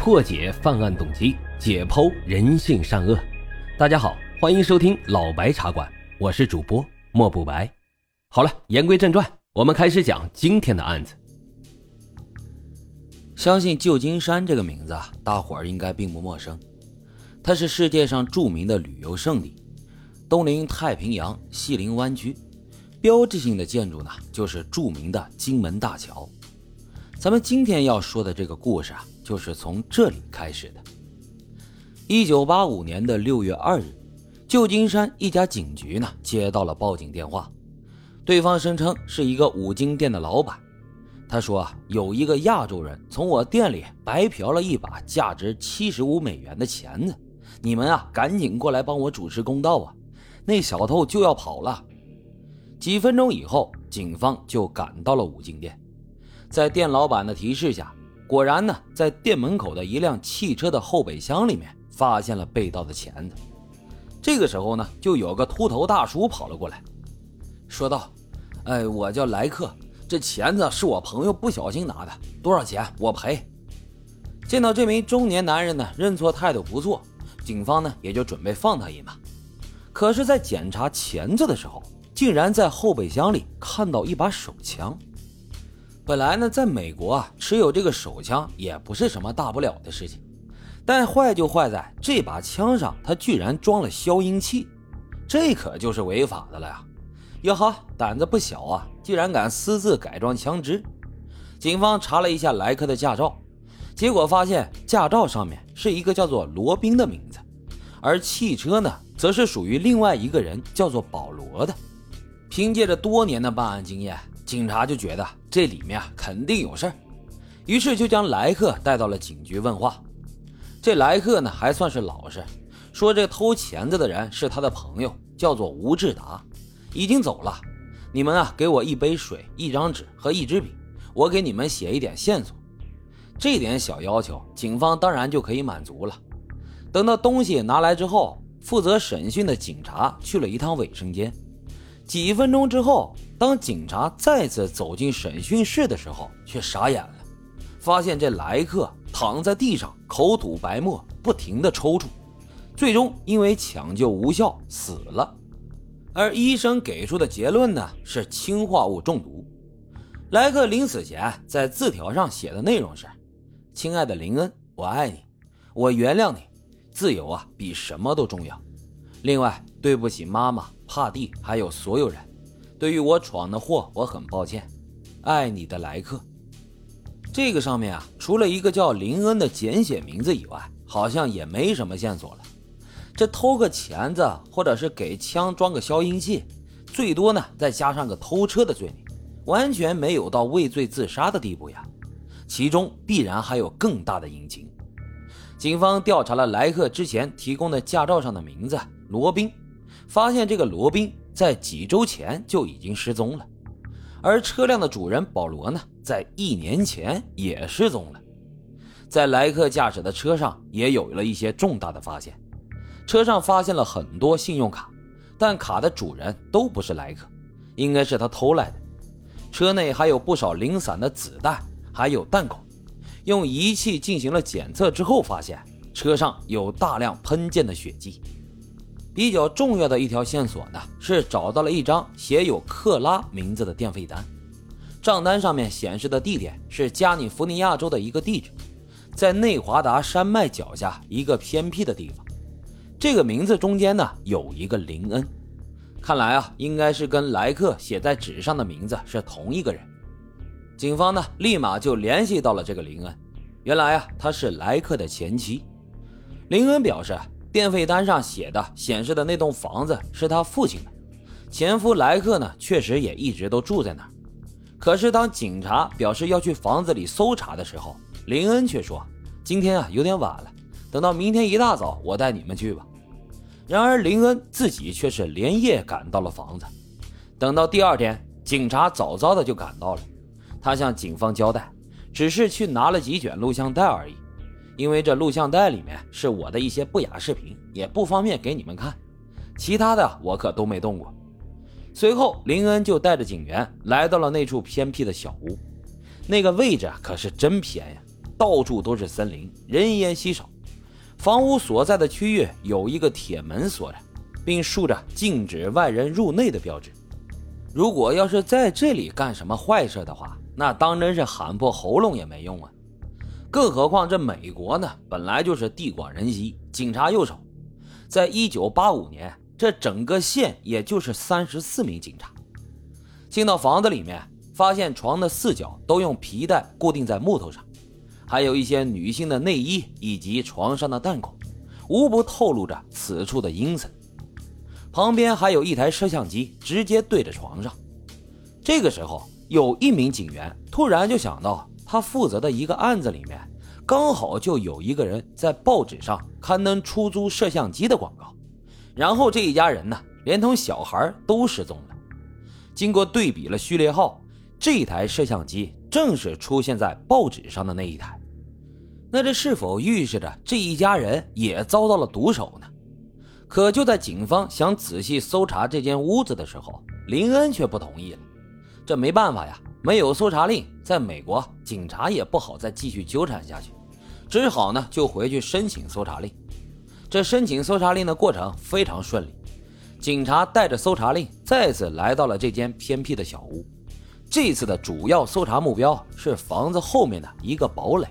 破解犯案动机，解剖人性善恶。大家好，欢迎收听老白茶馆，我是主播莫不白。好了，言归正传，我们开始讲今天的案子。相信旧金山这个名字啊，大伙儿应该并不陌生。它是世界上著名的旅游胜地，东临太平洋，西临湾区，标志性的建筑呢就是著名的金门大桥。咱们今天要说的这个故事啊。就是从这里开始的。一九八五年的六月二日，旧金山一家警局呢接到了报警电话，对方声称是一个五金店的老板。他说啊，有一个亚洲人从我店里白嫖了一把价值七十五美元的钳子，你们啊赶紧过来帮我主持公道啊！那小偷就要跑了。几分钟以后，警方就赶到了五金店，在店老板的提示下。果然呢，在店门口的一辆汽车的后备箱里面发现了被盗的钳子。这个时候呢，就有个秃头大叔跑了过来，说道：“哎，我叫莱克，这钳子是我朋友不小心拿的，多少钱我赔。”见到这名中年男人呢，认错态度不错，警方呢也就准备放他一马。可是，在检查钳子的时候，竟然在后备箱里看到一把手枪。本来呢，在美国啊，持有这个手枪也不是什么大不了的事情，但坏就坏在这把枪上，它居然装了消音器，这可就是违法的了呀！哟呵，胆子不小啊，居然敢私自改装枪支。警方查了一下莱克的驾照，结果发现驾照上面是一个叫做罗宾的名字，而汽车呢，则是属于另外一个人，叫做保罗的。凭借着多年的办案经验。警察就觉得这里面啊肯定有事儿，于是就将莱克带到了警局问话。这莱克呢还算是老实，说这偷钳子的人是他的朋友，叫做吴志达，已经走了。你们啊给我一杯水、一张纸和一支笔，我给你们写一点线索。这点小要求，警方当然就可以满足了。等到东西拿来之后，负责审讯的警察去了一趟卫生间。几分钟之后，当警察再次走进审讯室的时候，却傻眼了，发现这莱克躺在地上，口吐白沫，不停的抽搐，最终因为抢救无效死了。而医生给出的结论呢，是氰化物中毒。莱克临死前在字条上写的内容是：“亲爱的林恩，我爱你，我原谅你，自由啊比什么都重要。另外，对不起妈妈。”帕蒂，还有所有人，对于我闯的祸，我很抱歉。爱你的来客。这个上面啊，除了一个叫林恩的简写名字以外，好像也没什么线索了。这偷个钳子，或者是给枪装个消音器，最多呢再加上个偷车的罪名，完全没有到畏罪自杀的地步呀。其中必然还有更大的隐情。警方调查了莱克之前提供的驾照上的名字罗宾。发现这个罗宾在几周前就已经失踪了，而车辆的主人保罗呢，在一年前也失踪了。在莱克驾驶的车上也有了一些重大的发现，车上发现了很多信用卡，但卡的主人都不是莱克，应该是他偷来的。车内还有不少零散的子弹，还有弹孔。用仪器进行了检测之后，发现车上有大量喷溅的血迹。比较重要的一条线索呢，是找到了一张写有克拉名字的电费单，账单上面显示的地点是加利福尼亚州的一个地址，在内华达山脉脚下一个偏僻的地方。这个名字中间呢有一个林恩，看来啊应该是跟莱克写在纸上的名字是同一个人。警方呢立马就联系到了这个林恩，原来啊他是莱克的前妻。林恩表示。电费单上写的显示的那栋房子是他父亲的，前夫莱克呢确实也一直都住在那儿。可是当警察表示要去房子里搜查的时候，林恩却说：“今天啊有点晚了，等到明天一大早我带你们去吧。”然而林恩自己却是连夜赶到了房子。等到第二天，警察早早的就赶到了，他向警方交代，只是去拿了几卷录像带而已。因为这录像带里面是我的一些不雅视频，也不方便给你们看。其他的我可都没动过。随后，林恩就带着警员来到了那处偏僻的小屋，那个位置可是真偏呀，到处都是森林，人烟稀少。房屋所在的区域有一个铁门锁着，并竖着禁止外人入内的标志。如果要是在这里干什么坏事的话，那当真是喊破喉咙也没用啊！更何况这美国呢，本来就是地广人稀，警察又少。在一九八五年，这整个县也就是三十四名警察。进到房子里面，发现床的四角都用皮带固定在木头上，还有一些女性的内衣以及床上的弹孔，无不透露着此处的阴森。旁边还有一台摄像机，直接对着床上。这个时候，有一名警员突然就想到，他负责的一个案子里面，刚好就有一个人在报纸上刊登出租摄像机的广告。然后这一家人呢，连同小孩都失踪了。经过对比了序列号，这台摄像机正是出现在报纸上的那一台。那这是否预示着这一家人也遭到了毒手呢？可就在警方想仔细搜查这间屋子的时候，林恩却不同意了。这没办法呀，没有搜查令，在美国警察也不好再继续纠缠下去，只好呢就回去申请搜查令。这申请搜查令的过程非常顺利，警察带着搜查令再次来到了这间偏僻的小屋。这次的主要搜查目标是房子后面的一个堡垒。